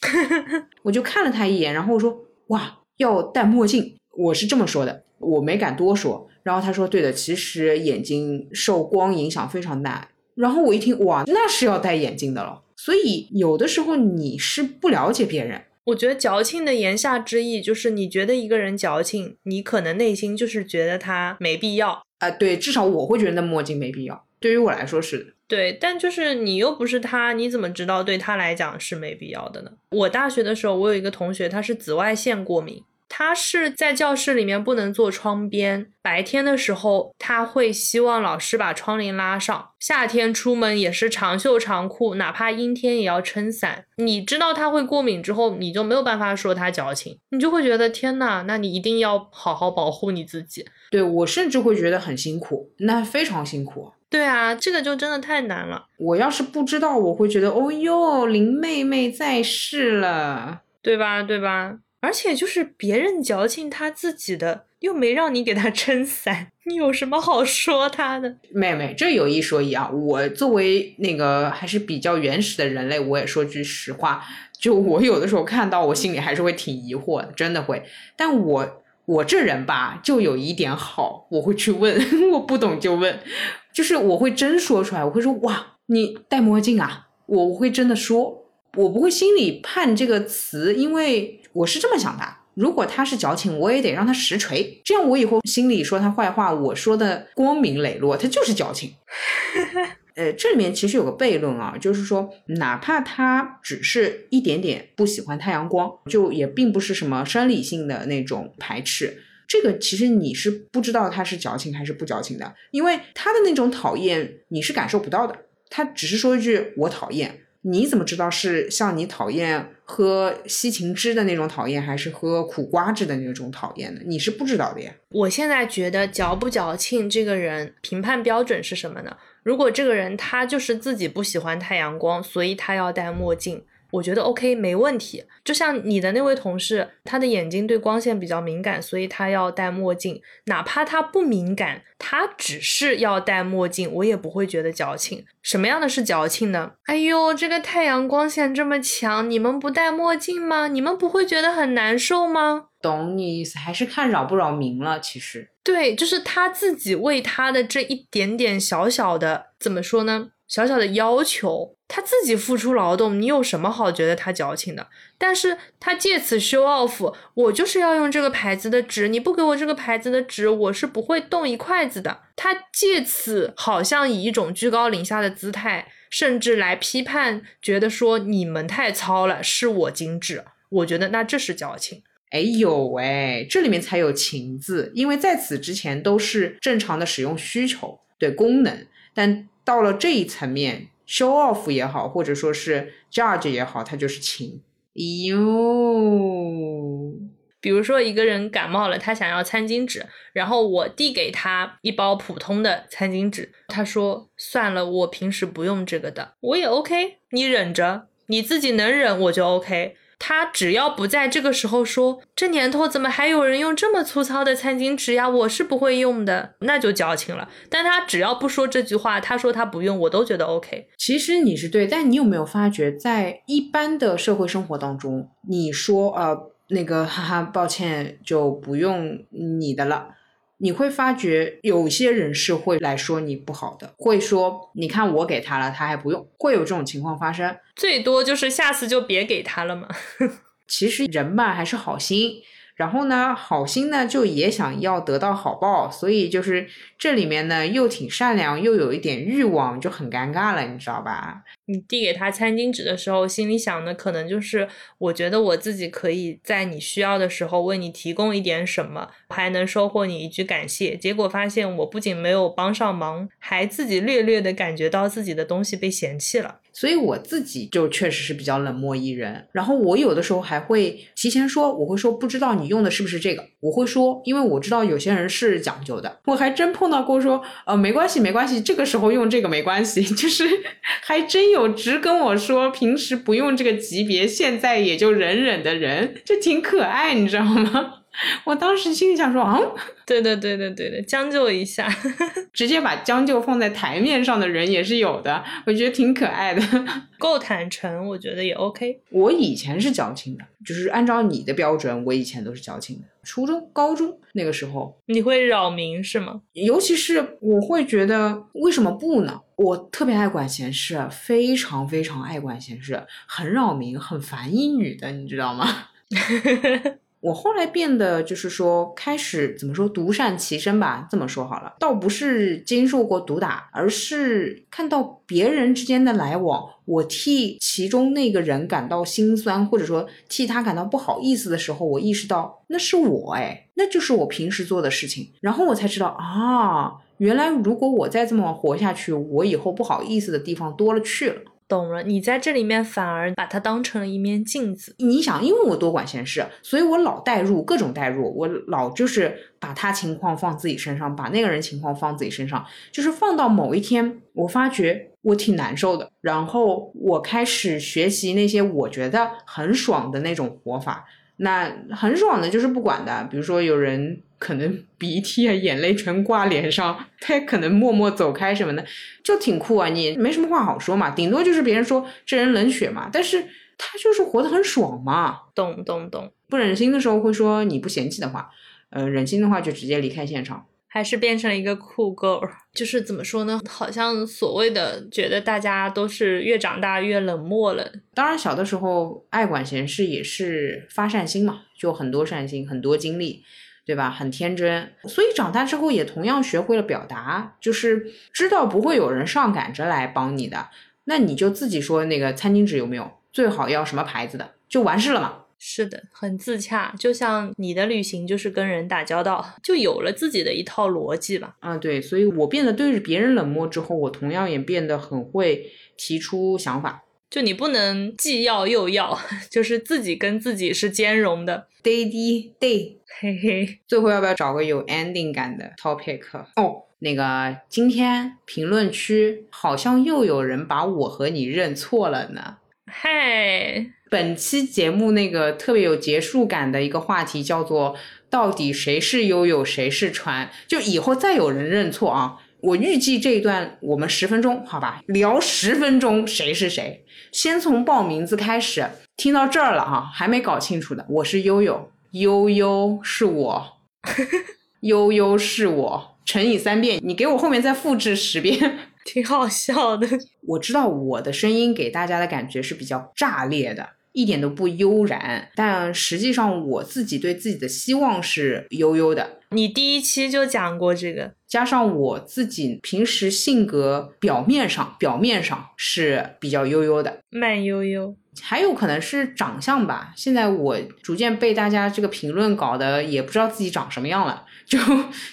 我就看了他一眼，然后我说哇，要戴墨镜。我是这么说的，我没敢多说。然后他说对的，其实眼睛受光影响非常大。然后我一听，哇，那是要戴眼镜的了。所以有的时候你是不了解别人。我觉得矫情的言下之意就是，你觉得一个人矫情，你可能内心就是觉得他没必要啊。对，至少我会觉得那墨镜没必要。对于我来说是的。对，但就是你又不是他，你怎么知道对他来讲是没必要的呢？我大学的时候，我有一个同学，他是紫外线过敏。他是在教室里面不能坐窗边，白天的时候他会希望老师把窗帘拉上。夏天出门也是长袖长裤，哪怕阴天也要撑伞。你知道他会过敏之后，你就没有办法说他矫情，你就会觉得天呐，那你一定要好好保护你自己。对我甚至会觉得很辛苦，那非常辛苦。对啊，这个就真的太难了。我要是不知道，我会觉得哦哟，林妹妹在世了，对吧？对吧？而且就是别人矫情他自己的，又没让你给他撑伞，你有什么好说他的？妹妹，这有一说一啊，我作为那个还是比较原始的人类，我也说句实话，就我有的时候看到，我心里还是会挺疑惑的，真的会。但我我这人吧，就有一点好，我会去问，我不懂就问，就是我会真说出来，我会说哇，你戴墨镜啊，我会真的说，我不会心里判这个词，因为。我是这么想的，如果他是矫情，我也得让他实锤，这样我以后心里说他坏话，我说的光明磊落，他就是矫情。呃，这里面其实有个悖论啊，就是说，哪怕他只是一点点不喜欢太阳光，就也并不是什么生理性的那种排斥，这个其实你是不知道他是矫情还是不矫情的，因为他的那种讨厌你是感受不到的，他只是说一句我讨厌。你怎么知道是像你讨厌喝西芹汁的那种讨厌，还是喝苦瓜汁的那种讨厌呢？你是不知道的呀。我现在觉得矫不矫情这个人评判标准是什么呢？如果这个人他就是自己不喜欢太阳光，所以他要戴墨镜。我觉得 OK 没问题，就像你的那位同事，他的眼睛对光线比较敏感，所以他要戴墨镜。哪怕他不敏感，他只是要戴墨镜，我也不会觉得矫情。什么样的是矫情呢？哎呦，这个太阳光线这么强，你们不戴墨镜吗？你们不会觉得很难受吗？懂你意思，还是看扰不扰民了。其实，对，就是他自己为他的这一点点小小的，怎么说呢？小小的要求，他自己付出劳动，你有什么好觉得他矫情的？但是他借此 show off，我就是要用这个牌子的纸，你不给我这个牌子的纸，我是不会动一筷子的。他借此好像以一种居高临下的姿态，甚至来批判，觉得说你们太糙了，是我精致。我觉得那这是矫情。哎有哎，这里面才有情字，因为在此之前都是正常的使用需求，对功能，但。到了这一层面，show off 也好，或者说是 judge 也好，它就是情。哟，比如说一个人感冒了，他想要餐巾纸，然后我递给他一包普通的餐巾纸，他说算了，我平时不用这个的，我也 OK，你忍着，你自己能忍我就 OK。他只要不在这个时候说这年头怎么还有人用这么粗糙的餐巾纸呀？我是不会用的，那就矫情了。但他只要不说这句话，他说他不用，我都觉得 OK。其实你是对，但你有没有发觉，在一般的社会生活当中，你说呃那个哈哈，抱歉就不用你的了。你会发觉有些人是会来说你不好的，会说你看我给他了，他还不用，会有这种情况发生。最多就是下次就别给他了嘛。其实人吧还是好心。然后呢，好心呢就也想要得到好报，所以就是这里面呢又挺善良，又有一点欲望，就很尴尬了，你知道吧？你递给他餐巾纸的时候，心里想的可能就是，我觉得我自己可以在你需要的时候为你提供一点什么，还能收获你一句感谢。结果发现我不仅没有帮上忙，还自己略略的感觉到自己的东西被嫌弃了。所以我自己就确实是比较冷漠一人，然后我有的时候还会提前说，我会说不知道你用的是不是这个，我会说，因为我知道有些人是讲究的，我还真碰到过说，呃，没关系没关系，这个时候用这个没关系，就是还真有直跟我说平时不用这个级别，现在也就忍忍的人，就挺可爱，你知道吗？我当时心里想说啊，对对对对对对，将就一下，直接把将就放在台面上的人也是有的，我觉得挺可爱的，够坦诚，我觉得也 OK。我以前是矫情的，就是按照你的标准，我以前都是矫情的。初中、高中那个时候，你会扰民是吗？尤其是我会觉得，为什么不呢？我特别爱管闲事，非常非常爱管闲事，很扰民，很烦一女的，你知道吗？我后来变得就是说，开始怎么说独善其身吧，这么说好了，倒不是经受过毒打，而是看到别人之间的来往，我替其中那个人感到心酸，或者说替他感到不好意思的时候，我意识到那是我，哎，那就是我平时做的事情，然后我才知道啊，原来如果我再这么活下去，我以后不好意思的地方多了去了。懂了，你在这里面反而把它当成了一面镜子。你想，因为我多管闲事，所以我老代入各种代入，我老就是把他情况放自己身上，把那个人情况放自己身上，就是放到某一天，我发觉我挺难受的，然后我开始学习那些我觉得很爽的那种活法。那很爽的，就是不管的，比如说有人可能鼻涕啊、眼泪全挂脸上，他也可能默默走开什么的，就挺酷啊。你没什么话好说嘛，顶多就是别人说这人冷血嘛，但是他就是活得很爽嘛。懂懂懂，不忍心的时候会说你不嫌弃的话，呃，忍心的话就直接离开现场。还是变成了一个酷 girl，就是怎么说呢？好像所谓的觉得大家都是越长大越冷漠了。当然，小的时候爱管闲事也是发善心嘛，就很多善心，很多精力，对吧？很天真，所以长大之后也同样学会了表达，就是知道不会有人上赶着来帮你的，那你就自己说那个餐巾纸有没有，最好要什么牌子的，就完事了嘛。是的，很自洽，就像你的旅行就是跟人打交道，就有了自己的一套逻辑吧。啊，对，所以我变得对着别人冷漠之后，我同样也变得很会提出想法。就你不能既要又要，就是自己跟自己是兼容的。Day day，嘿嘿。最后要不要找个有 ending 感的 topic？哦，那个今天评论区好像又有人把我和你认错了呢。嗨，本期节目那个特别有结束感的一个话题叫做“到底谁是悠悠，谁是船”。就以后再有人认错啊，我预计这一段我们十分钟，好吧，聊十分钟谁是谁。先从报名字开始，听到这儿了哈，还没搞清楚的，我是悠悠，悠悠是我，悠悠是我，乘以三遍，你给我后面再复制十遍。挺好笑的，我知道我的声音给大家的感觉是比较炸裂的，一点都不悠然。但实际上我自己对自己的希望是悠悠的。你第一期就讲过这个，加上我自己平时性格表面上表面上是比较悠悠的，慢悠悠。还有可能是长相吧。现在我逐渐被大家这个评论搞得也不知道自己长什么样了，就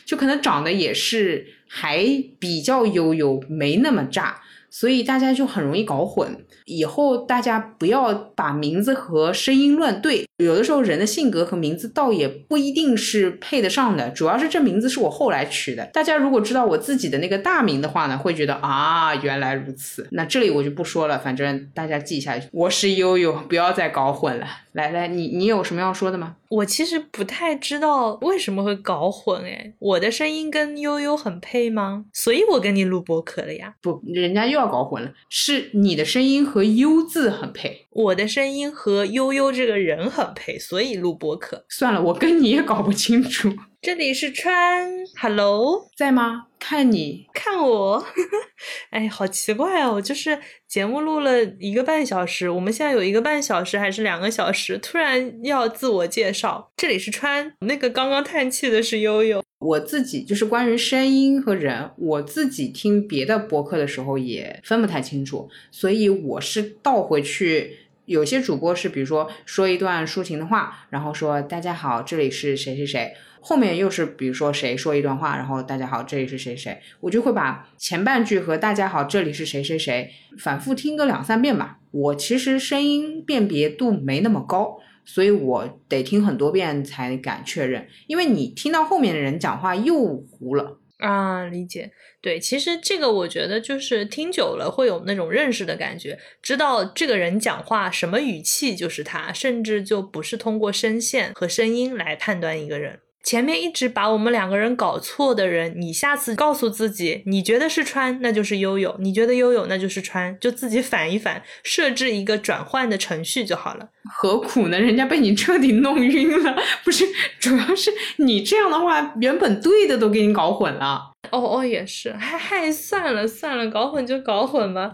就可能长得也是。还比较悠悠，没那么炸，所以大家就很容易搞混。以后大家不要把名字和声音乱对，有的时候人的性格和名字倒也不一定是配得上的。主要是这名字是我后来取的，大家如果知道我自己的那个大名的话呢，会觉得啊，原来如此。那这里我就不说了，反正大家记一下，我是悠悠，不要再搞混了。来来，你你有什么要说的吗？我其实不太知道为什么会搞混哎，我的声音跟悠悠很配吗？所以我跟你录播客了呀。不，人家又要搞混了，是你的声音和悠字很配，我的声音和悠悠这个人很配，所以录播客。算了，我跟你也搞不清楚。这里是川，Hello，在吗？看你，看我，哎，好奇怪哦！就是节目录了一个半小时，我们现在有一个半小时还是两个小时，突然要自我介绍。这里是川，那个刚刚叹气的是悠悠。我自己就是关于声音和人，我自己听别的播客的时候也分不太清楚，所以我是倒回去。有些主播是，比如说说一段抒情的话，然后说大家好，这里是谁谁谁，后面又是比如说谁说一段话，然后大家好，这里是谁谁，我就会把前半句和大家好，这里是谁谁谁反复听个两三遍吧。我其实声音辨别度没那么高，所以我得听很多遍才敢确认，因为你听到后面的人讲话又糊了。啊，理解。对，其实这个我觉得就是听久了会有那种认识的感觉，知道这个人讲话什么语气就是他，甚至就不是通过声线和声音来判断一个人。前面一直把我们两个人搞错的人，你下次告诉自己，你觉得是川，那就是悠悠；你觉得悠悠，那就是川，就自己反一反，设置一个转换的程序就好了。何苦呢？人家被你彻底弄晕了，不是？主要是你这样的话，原本对的都给你搞混了。哦哦，也是，嗨嗨，算了算了，搞混就搞混吧。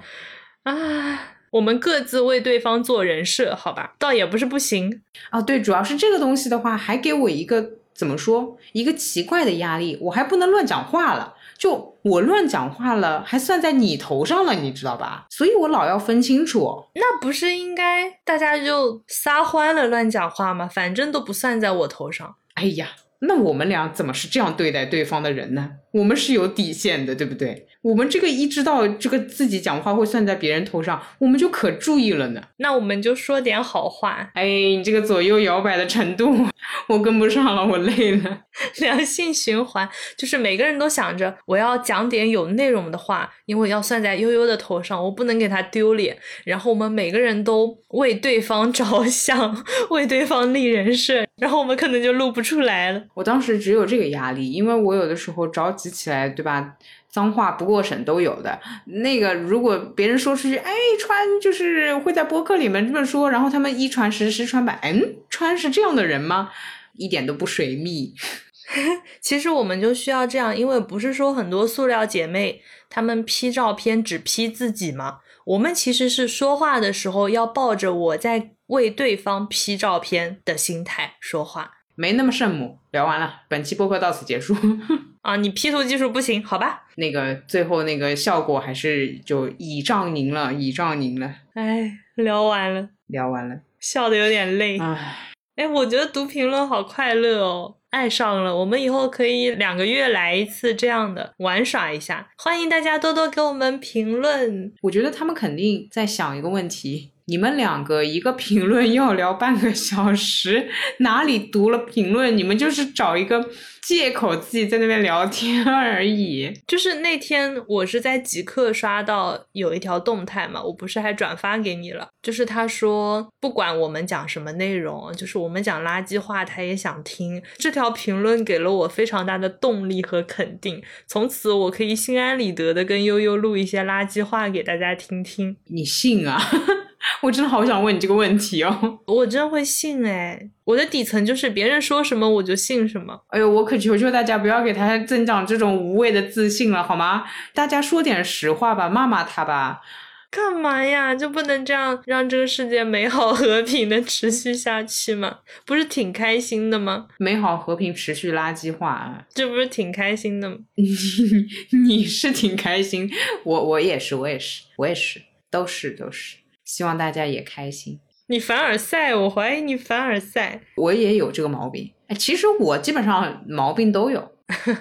啊，我们各自为对方做人设，好吧，倒也不是不行啊。对，主要是这个东西的话，还给我一个怎么说，一个奇怪的压力，我还不能乱讲话了。就我乱讲话了，还算在你头上了，你知道吧？所以我老要分清楚。那不是应该大家就撒欢了乱讲话吗？反正都不算在我头上。哎呀，那我们俩怎么是这样对待对方的人呢？我们是有底线的，对不对？我们这个一知道这个自己讲话会算在别人头上，我们就可注意了呢。那我们就说点好话。哎，你这个左右摇摆的程度，我跟不上了，我累了。良性循环就是每个人都想着我要讲点有内容的话，因为要算在悠悠的头上，我不能给他丢脸。然后我们每个人都为对方着想，为对方立人设，然后我们可能就录不出来了。我当时只有这个压力，因为我有的时候着急起来，对吧？脏话不过审都有的，那个如果别人说出去，哎，川就是会在播客里面这么说，然后他们一传十，十传百，嗯，川是这样的人吗？一点都不水蜜。其实我们就需要这样，因为不是说很多塑料姐妹她们 P 照片只 P 自己吗？我们其实是说话的时候要抱着我在为对方 P 照片的心态说话。没那么圣母，聊完了，本期播客到此结束。啊，你 P 图技术不行，好吧？那个最后那个效果还是就倚仗您了，倚仗您了。哎，聊完了，聊完了，笑的有点累。唉，哎，我觉得读评论好快乐哦，爱上了。我们以后可以两个月来一次这样的玩耍一下，欢迎大家多多给我们评论。我觉得他们肯定在想一个问题。你们两个一个评论要聊半个小时，哪里读了评论？你们就是找一个借口自己在那边聊天而已。就是那天我是在极客刷到有一条动态嘛，我不是还转发给你了？就是他说不管我们讲什么内容，就是我们讲垃圾话他也想听。这条评论给了我非常大的动力和肯定，从此我可以心安理得的跟悠悠录一些垃圾话给大家听听。你信啊？我真的好想问你这个问题哦！我真会信哎，我的底层就是别人说什么我就信什么。哎呦，我可求求大家不要给他增长这种无谓的自信了，好吗？大家说点实话吧，骂骂他吧。干嘛呀？就不能这样让这个世界美好和平的持续下去吗？不是挺开心的吗？美好和平持续垃圾话，这不是挺开心的吗？你 你是挺开心，我我也是，我也是，我也是，都是都是。希望大家也开心。你凡尔赛，我怀疑你凡尔赛。我也有这个毛病。哎，其实我基本上毛病都有。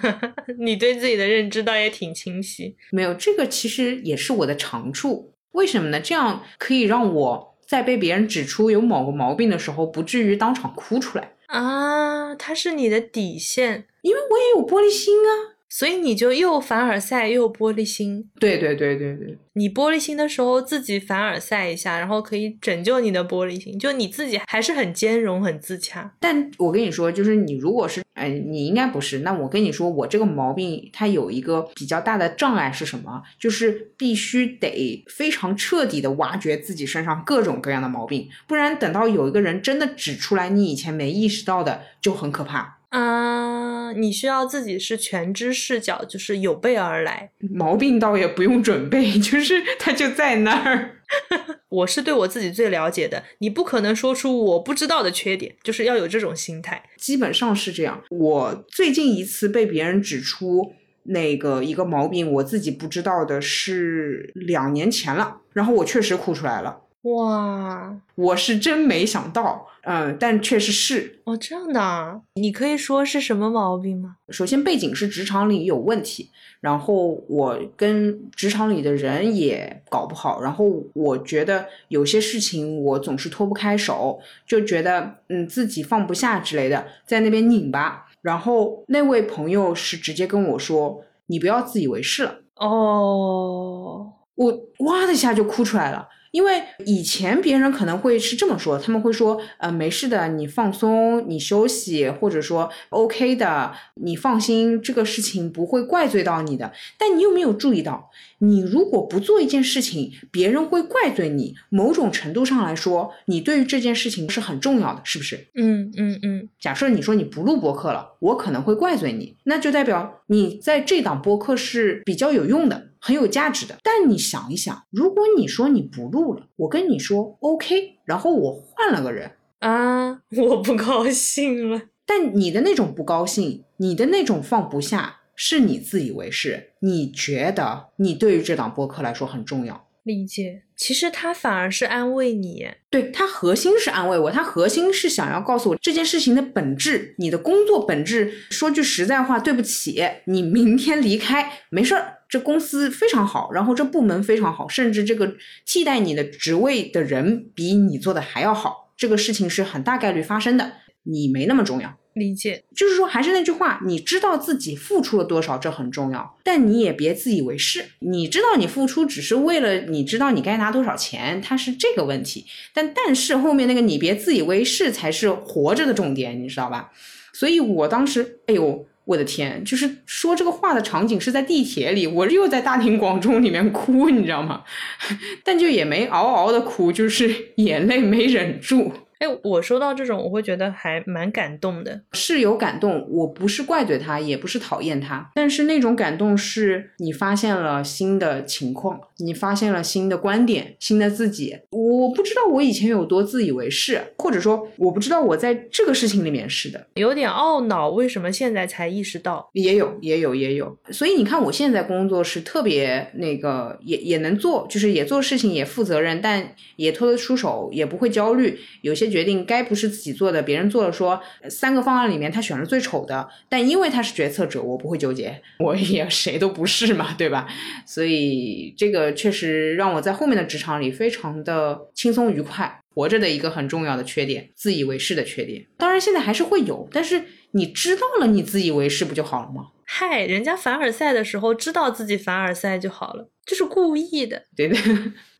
你对自己的认知倒也挺清晰。没有这个，其实也是我的长处。为什么呢？这样可以让我在被别人指出有某个毛病的时候，不至于当场哭出来啊。它是你的底线，因为我也有玻璃心啊。所以你就又凡尔赛又玻璃心，对对对对对。你玻璃心的时候自己凡尔赛一下，然后可以拯救你的玻璃心，就你自己还是很兼容、很自洽。但我跟你说，就是你如果是，哎，你应该不是。那我跟你说，我这个毛病它有一个比较大的障碍是什么？就是必须得非常彻底的挖掘自己身上各种各样的毛病，不然等到有一个人真的指出来你以前没意识到的，就很可怕。啊，你需要自己是全知视角，就是有备而来。毛病倒也不用准备，就是它就在那儿。我是对我自己最了解的，你不可能说出我不知道的缺点，就是要有这种心态。基本上是这样。我最近一次被别人指出那个一个毛病，我自己不知道的是两年前了，然后我确实哭出来了。哇，我是真没想到，嗯，但确实是哦，这样的，你可以说是什么毛病吗？首先背景是职场里有问题，然后我跟职场里的人也搞不好，然后我觉得有些事情我总是脱不开手，就觉得嗯自己放不下之类的，在那边拧巴。然后那位朋友是直接跟我说：“你不要自以为是了。”哦，我哇的一下就哭出来了。因为以前别人可能会是这么说，他们会说，呃，没事的，你放松，你休息，或者说 OK 的，你放心，这个事情不会怪罪到你的。但你有没有注意到，你如果不做一件事情，别人会怪罪你。某种程度上来说，你对于这件事情是很重要的，是不是？嗯嗯嗯。假设你说你不录播客了，我可能会怪罪你，那就代表你在这档播客是比较有用的。很有价值的。但你想一想，如果你说你不录了，我跟你说 OK，然后我换了个人啊，我不高兴了。但你的那种不高兴，你的那种放不下，是你自以为是，你觉得你对于这档播客来说很重要。理解，其实他反而是安慰你，对他核心是安慰我，他核心是想要告诉我这件事情的本质，你的工作本质。说句实在话，对不起，你明天离开没事儿，这公司非常好，然后这部门非常好，甚至这个替代你的职位的人比你做的还要好，这个事情是很大概率发生的，你没那么重要。理解，就是说，还是那句话，你知道自己付出了多少，这很重要，但你也别自以为是。你知道你付出只是为了你知道你该拿多少钱，它是这个问题。但但是后面那个你别自以为是才是活着的重点，你知道吧？所以我当时，哎呦，我的天，就是说这个话的场景是在地铁里，我又在大庭广众里面哭，你知道吗？但就也没嗷嗷的哭，就是眼泪没忍住。哎，我收到这种，我会觉得还蛮感动的，是有感动。我不是怪罪他，也不是讨厌他，但是那种感动是你发现了新的情况，你发现了新的观点，新的自己。我不知道我以前有多自以为是，或者说我不知道我在这个事情里面是的，有点懊恼。为什么现在才意识到？也有，也有，也有。所以你看，我现在工作是特别那个，也也能做，就是也做事情，也负责任，但也拖得出手，也不会焦虑。有些。决定该不是自己做的，别人做了，说三个方案里面他选了最丑的，但因为他是决策者，我不会纠结，我也谁都不是嘛，对吧？所以这个确实让我在后面的职场里非常的轻松愉快，活着的一个很重要的缺点，自以为是的缺点。当然现在还是会有，但是你知道了，你自以为是不就好了吗？嗨，人家凡尔赛的时候知道自己凡尔赛就好了，就是故意的，对的。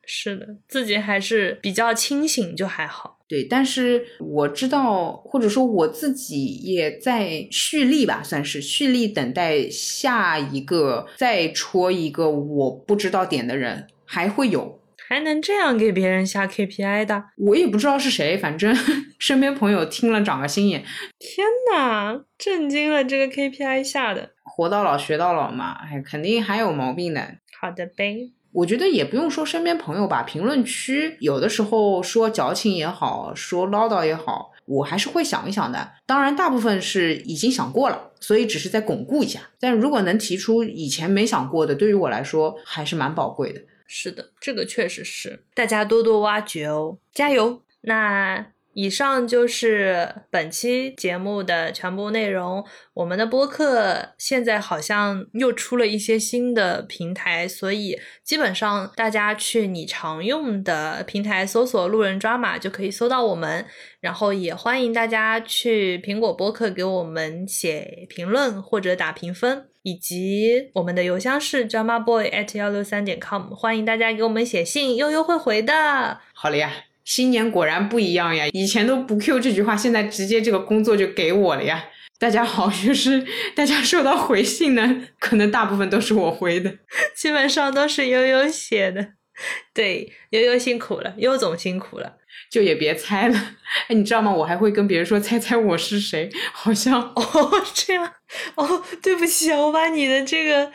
是的，自己还是比较清醒，就还好。对，但是我知道，或者说我自己也在蓄力吧，算是蓄力等待下一个再戳一个我不知道点的人，还会有，还能这样给别人下 KPI 的？我也不知道是谁，反正 身边朋友听了长个心眼。天呐，震惊了！这个 KPI 下的，活到老学到老嘛，哎，肯定还有毛病的。好的呗。我觉得也不用说身边朋友吧，评论区有的时候说矫情也好，说唠叨也好，我还是会想一想的。当然，大部分是已经想过了，所以只是在巩固一下。但如果能提出以前没想过的，对于我来说还是蛮宝贵的。是的，这个确实是，大家多多挖掘哦，加油！那。以上就是本期节目的全部内容。我们的播客现在好像又出了一些新的平台，所以基本上大家去你常用的平台搜索“路人抓马”就可以搜到我们。然后也欢迎大家去苹果播客给我们写评论或者打评分，以及我们的邮箱是 drama boy at 幺六三点 com，欢迎大家给我们写信，悠悠会回的。好了呀。新年果然不一样呀！以前都不 Q 这句话，现在直接这个工作就给我了呀！大家好，就是 大家收到回信呢，可能大部分都是我回的，基本上都是悠悠写的。对，悠悠辛苦了，悠总辛苦了，就也别猜了。哎，你知道吗？我还会跟别人说猜猜我是谁，好像哦这样哦，对不起啊，我把你的这个，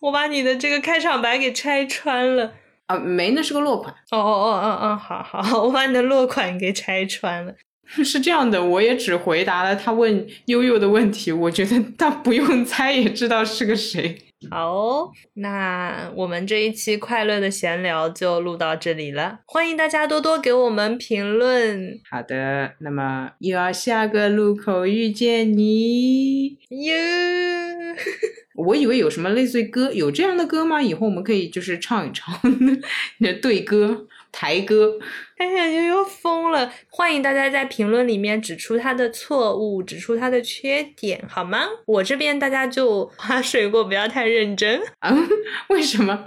我把你的这个开场白给拆穿了。啊，没，那是个落款。哦哦哦哦哦，好好，我把你的落款给拆穿了。是这样的，我也只回答了他问悠悠的问题，我觉得他不用猜也知道是个谁。好，那我们这一期快乐的闲聊就录到这里了，欢迎大家多多给我们评论。好的，那么又要下个路口遇见你哟。我以为有什么类似于歌，有这样的歌吗？以后我们可以就是唱一唱，对歌、台歌。哎呀，悠悠疯了！欢迎大家在评论里面指出他的错误，指出他的缺点，好吗？我这边大家就 划水过，不要太认真啊！为什么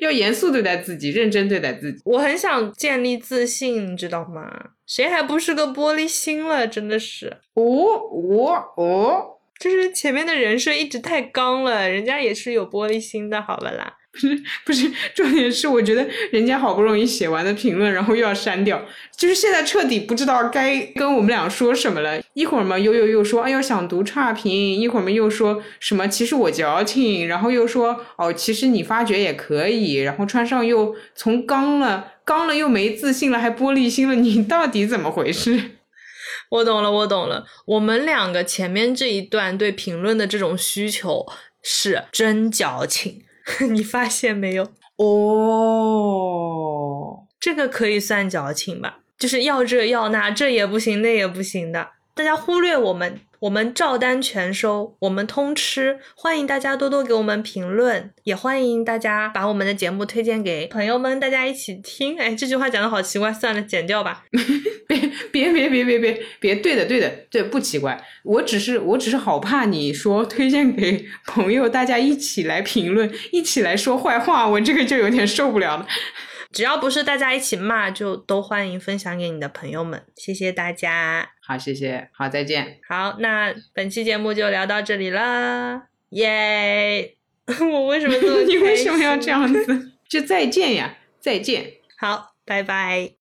要严肃对待自己，认真对待自己？我很想建立自信，你知道吗？谁还不是个玻璃心了？真的是，哦哦哦！就是前面的人设一直太刚了，人家也是有玻璃心的，好吧啦。不 是不是，重点是我觉得人家好不容易写完的评论，然后又要删掉，就是现在彻底不知道该跟我们俩说什么了。一会儿嘛，悠悠又说，哎呦想读差评；一会儿嘛又说什么其实我矫情，然后又说哦其实你发觉也可以，然后穿上又从刚了刚了又没自信了，还玻璃心了，你到底怎么回事？我懂了，我懂了。我们两个前面这一段对评论的这种需求是真矫情。你发现没有？哦，这个可以算矫情吧？就是要这要那，这也不行，那也不行的。大家忽略我们，我们照单全收，我们通吃。欢迎大家多多给我们评论，也欢迎大家把我们的节目推荐给朋友们，大家一起听。哎，这句话讲的好奇怪，算了，剪掉吧。别别别别别别别，对的对的对，不奇怪。我只是我只是好怕你说推荐给朋友，大家一起来评论，一起来说坏话，我这个就有点受不了了。只要不是大家一起骂，就都欢迎分享给你的朋友们。谢谢大家，好，谢谢，好，再见。好，那本期节目就聊到这里了，耶！我为什么这么 你为什么要这样子？就再见呀，再见。好，拜拜。